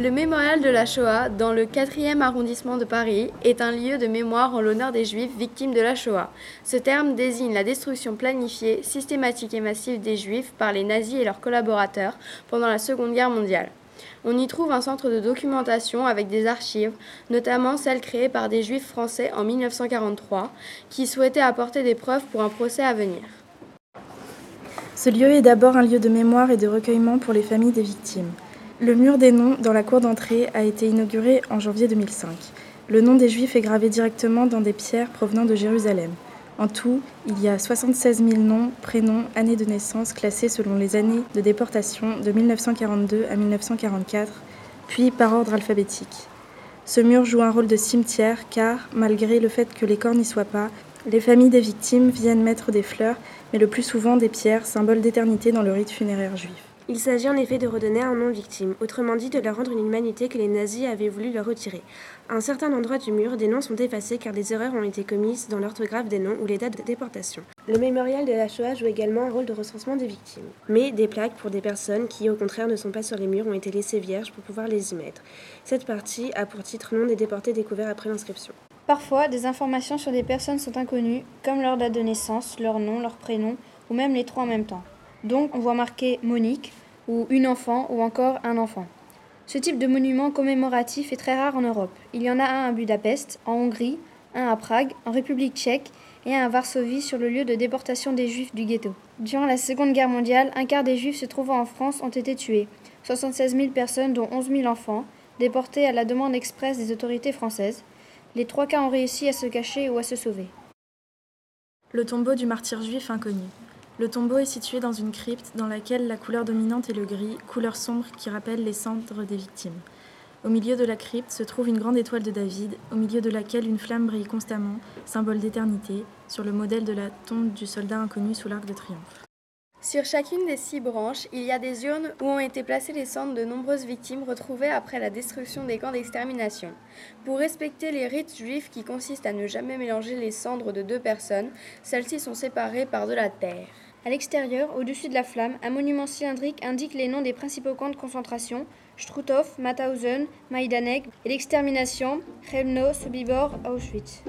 Le mémorial de la Shoah, dans le 4e arrondissement de Paris, est un lieu de mémoire en l'honneur des Juifs victimes de la Shoah. Ce terme désigne la destruction planifiée, systématique et massive des Juifs par les nazis et leurs collaborateurs pendant la Seconde Guerre mondiale. On y trouve un centre de documentation avec des archives, notamment celles créées par des Juifs français en 1943, qui souhaitaient apporter des preuves pour un procès à venir. Ce lieu est d'abord un lieu de mémoire et de recueillement pour les familles des victimes. Le mur des noms dans la cour d'entrée a été inauguré en janvier 2005. Le nom des Juifs est gravé directement dans des pierres provenant de Jérusalem. En tout, il y a 76 000 noms, prénoms, années de naissance classés selon les années de déportation de 1942 à 1944, puis par ordre alphabétique. Ce mur joue un rôle de cimetière car, malgré le fait que les corps n'y soient pas, les familles des victimes viennent mettre des fleurs, mais le plus souvent des pierres, symbole d'éternité dans le rite funéraire juif. Il s'agit en effet de redonner un nom aux victimes, autrement dit de leur rendre une humanité que les nazis avaient voulu leur retirer. À un certain endroit du mur, des noms sont effacés car des erreurs ont été commises dans l'orthographe des noms ou les dates de déportation. Le mémorial de la Shoah joue également un rôle de recensement des victimes. Mais des plaques pour des personnes qui, au contraire, ne sont pas sur les murs ont été laissées vierges pour pouvoir les y mettre. Cette partie a pour titre Nom des déportés découverts après l'inscription. Parfois, des informations sur des personnes sont inconnues, comme leur date de naissance, leur nom, leur prénom, ou même les trois en même temps. Donc, on voit marqué Monique, ou une enfant ou encore un enfant. Ce type de monument commémoratif est très rare en Europe. Il y en a un à Budapest, en Hongrie, un à Prague, en République tchèque et un à Varsovie sur le lieu de déportation des Juifs du ghetto. Durant la Seconde Guerre mondiale, un quart des Juifs se trouvant en France ont été tués. 76 000 personnes, dont 11 000 enfants, déportés à la demande expresse des autorités françaises. Les trois cas ont réussi à se cacher ou à se sauver. Le tombeau du martyr juif inconnu. Le tombeau est situé dans une crypte dans laquelle la couleur dominante est le gris, couleur sombre qui rappelle les cendres des victimes. Au milieu de la crypte se trouve une grande étoile de David, au milieu de laquelle une flamme brille constamment, symbole d'éternité, sur le modèle de la tombe du soldat inconnu sous l'arc de triomphe. Sur chacune des six branches, il y a des urnes où ont été placées les cendres de nombreuses victimes retrouvées après la destruction des camps d'extermination. Pour respecter les rites juifs qui consistent à ne jamais mélanger les cendres de deux personnes, celles-ci sont séparées par de la terre. À l'extérieur, au-dessus de la flamme, un monument cylindrique indique les noms des principaux camps de concentration Struthof, Mauthausen, Majdanek et l'extermination Chelmno, Sobibor, Auschwitz.